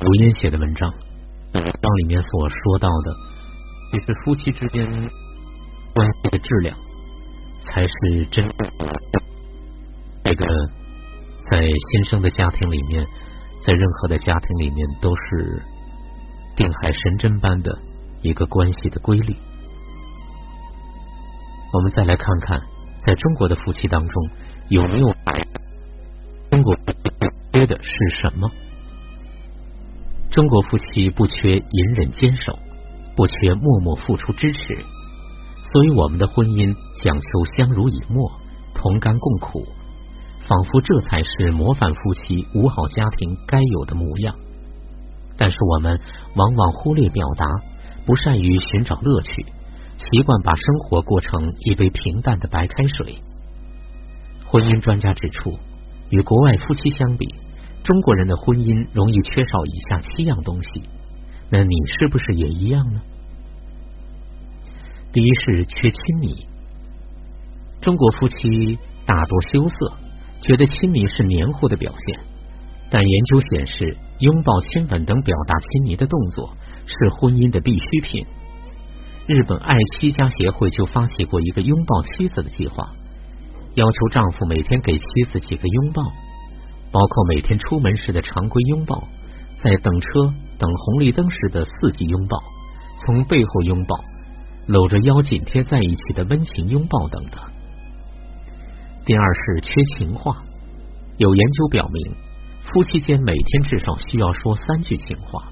刘嫣写的文章，文章里面所说到的，其实夫妻之间关系的质量，才是真这个在新生的家庭里面，在任何的家庭里面，都是定海神针般的一个关系的规律。我们再来看看，在中国的夫妻当中，有没有中国缺的是什么？中国夫妻不缺隐忍坚守，不缺默默付出支持，所以我们的婚姻讲求相濡以沫，同甘共苦，仿佛这才是模范夫妻、五好家庭该有的模样。但是我们往往忽略表达，不善于寻找乐趣，习惯把生活过成一杯平淡的白开水。婚姻专家指出，与国外夫妻相比。中国人的婚姻容易缺少以下七样东西，那你是不是也一样呢？第一是缺亲密，中国夫妻大多羞涩，觉得亲密是黏糊的表现。但研究显示，拥抱、亲吻等表达亲昵的动作是婚姻的必需品。日本爱妻家协会就发起过一个拥抱妻子的计划，要求丈夫每天给妻子几个拥抱。包括每天出门时的常规拥抱，在等车、等红绿灯时的四季拥抱，从背后拥抱，搂着腰紧贴在一起的温情拥抱等等。第二是缺情话，有研究表明，夫妻间每天至少需要说三句情话，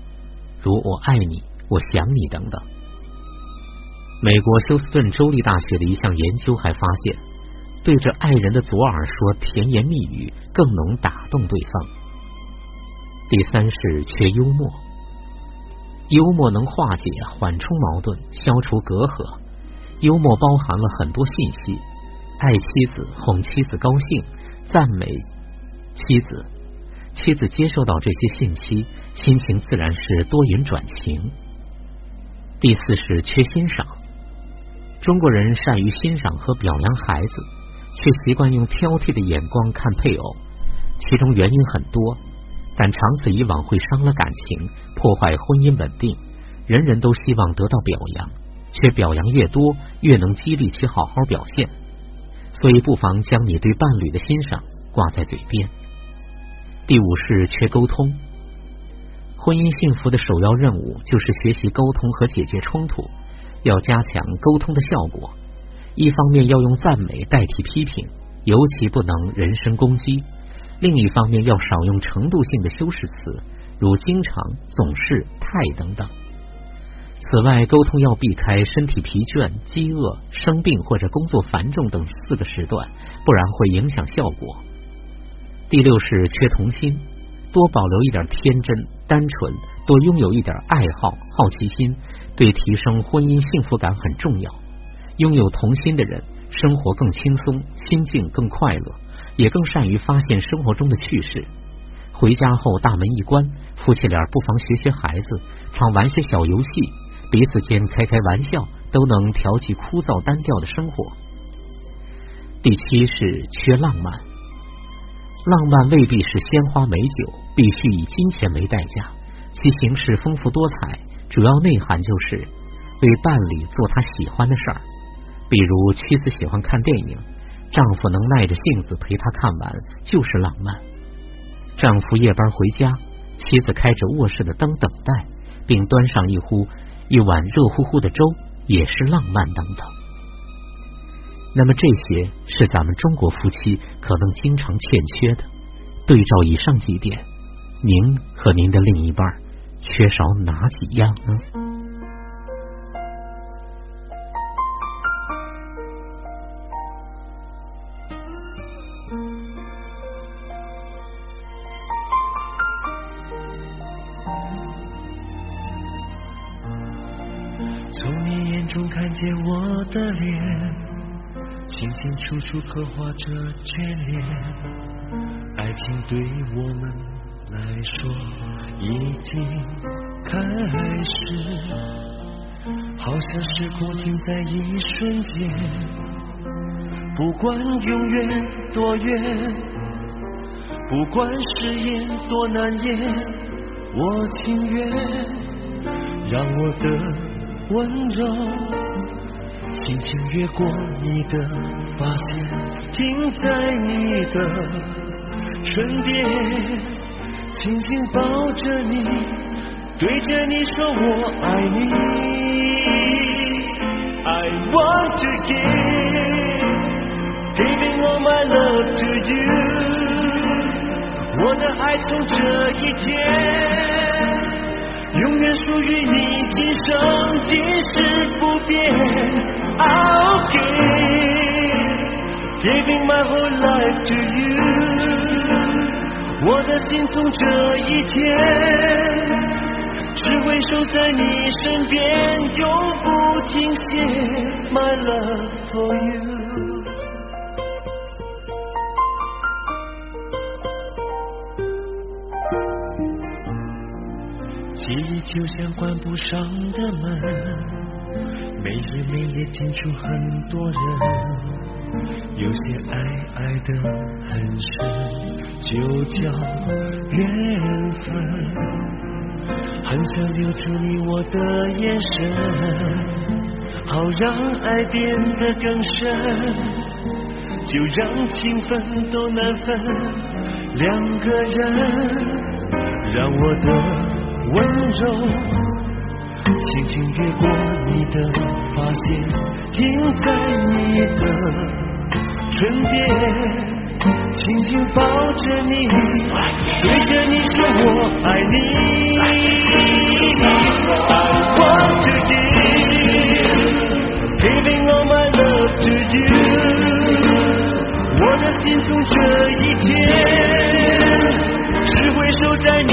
如“我爱你”“我想你”等等。美国休斯顿州立大学的一项研究还发现。对着爱人的左耳说甜言蜜语，更能打动对方。第三是缺幽默，幽默能化解、缓冲矛盾，消除隔阂。幽默包含了很多信息：爱妻子、哄妻子高兴、赞美妻子。妻子接受到这些信息，心情自然是多云转晴。第四是缺欣赏，中国人善于欣赏和表扬孩子。却习惯用挑剔的眼光看配偶，其中原因很多，但长此以往会伤了感情，破坏婚姻稳定。人人都希望得到表扬，却表扬越多，越能激励其好好表现。所以不妨将你对伴侣的欣赏挂在嘴边。第五是缺沟通，婚姻幸福的首要任务就是学习沟通和解决冲突，要加强沟通的效果。一方面要用赞美代替批评，尤其不能人身攻击；另一方面要少用程度性的修饰词，如经常、总是、太等等。此外，沟通要避开身体疲倦、饥饿、生病或者工作繁重等四个时段，不然会影响效果。第六是缺童心，多保留一点天真、单纯，多拥有一点爱好、好奇心，对提升婚姻幸福感很重要。拥有童心的人，生活更轻松，心境更快乐，也更善于发现生活中的趣事。回家后大门一关，夫妻俩不妨学学孩子，常玩些小游戏，彼此间开开玩笑，都能调剂枯燥单调的生活。第七是缺浪漫，浪漫未必是鲜花美酒，必须以金钱为代价，其形式丰富多彩，主要内涵就是为伴侣做他喜欢的事儿。比如妻子喜欢看电影，丈夫能耐着性子陪她看完，就是浪漫。丈夫夜班回家，妻子开着卧室的灯等待，并端上一壶一碗热乎乎的粥，也是浪漫等等。那么这些是咱们中国夫妻可能经常欠缺的。对照以上几点，您和您的另一半缺少哪几样呢？见我的脸，清清楚楚刻画着眷恋。爱情对我们来说已经开始，好像时空停在一瞬间。不管永远多远，不管誓言多难言，我情愿让我的温柔轻轻越过你的发线，停在你的唇边，轻轻抱着你，对着你说我爱你。I want to give, giving all my love to you. 我的爱从这一天永远属于你，今生今世不变。I'll give, giving my whole life to you. 我的心从这一天只会守在你身边，永不停歇。My love for you。记忆就像关不上的门，每日每夜进出很多人，有些爱爱的很深，就叫缘分。很想留住你我的眼神，好让爱变得更深，就让情分都难分，两个人，让我的。温柔，轻轻越过你的发线，停在你的唇边。轻轻抱着你，对着你说我爱你。I want to give, giving all my love to you。我的心从这一天。只会守在你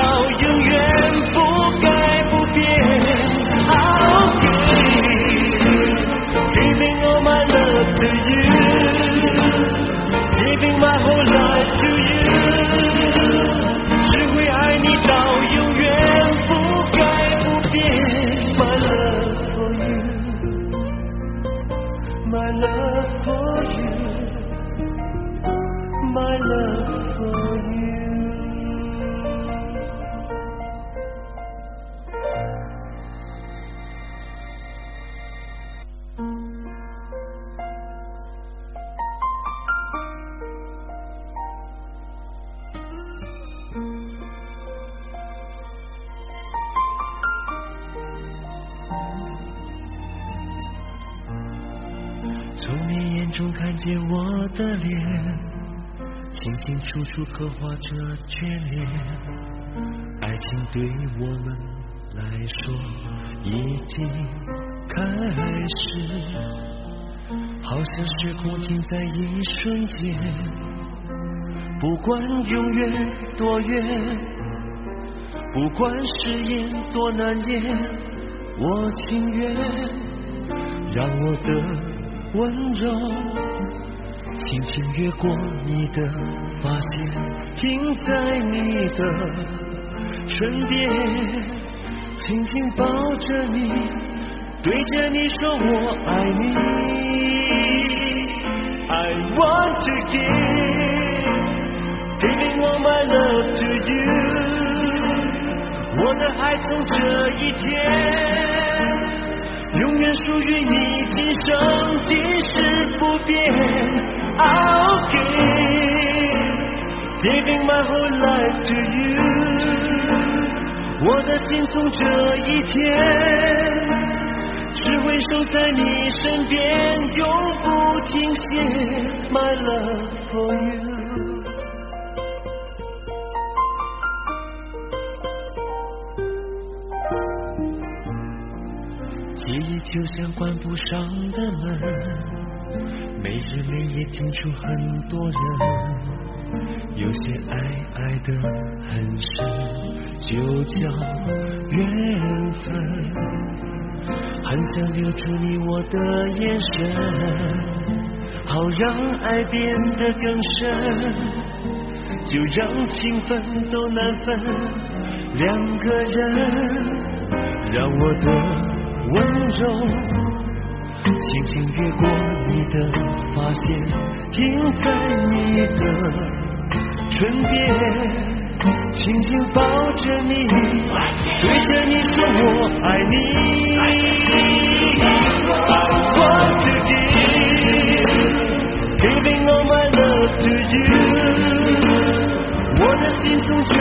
中看见我的脸，清清楚楚刻画着眷恋，爱情对我们来说已经开始，好像时空停在一瞬间。不管永远多远，不管誓言多难言，我情愿让我的温柔。轻轻越过你的发线，停在你的唇边，轻轻抱着你，对着你说我爱你。I want to give, giving all my love to you。我的爱从这一天。永远属于你，今生今世不变。I'll give, giving my whole life to you。我的心从这一天，只会守在你身边，永不停歇。My love for you。就像关不上的门，每日每夜进出很多人，有些爱爱的很深，就叫缘分。很想留住你我的眼神，好让爱变得更深，就让情分都难分。两个人，让我的温柔轻轻越过你的发线，停在你的唇边。轻轻抱着你，对着你说我爱你。Want to give, giving all my love to you。我的心从这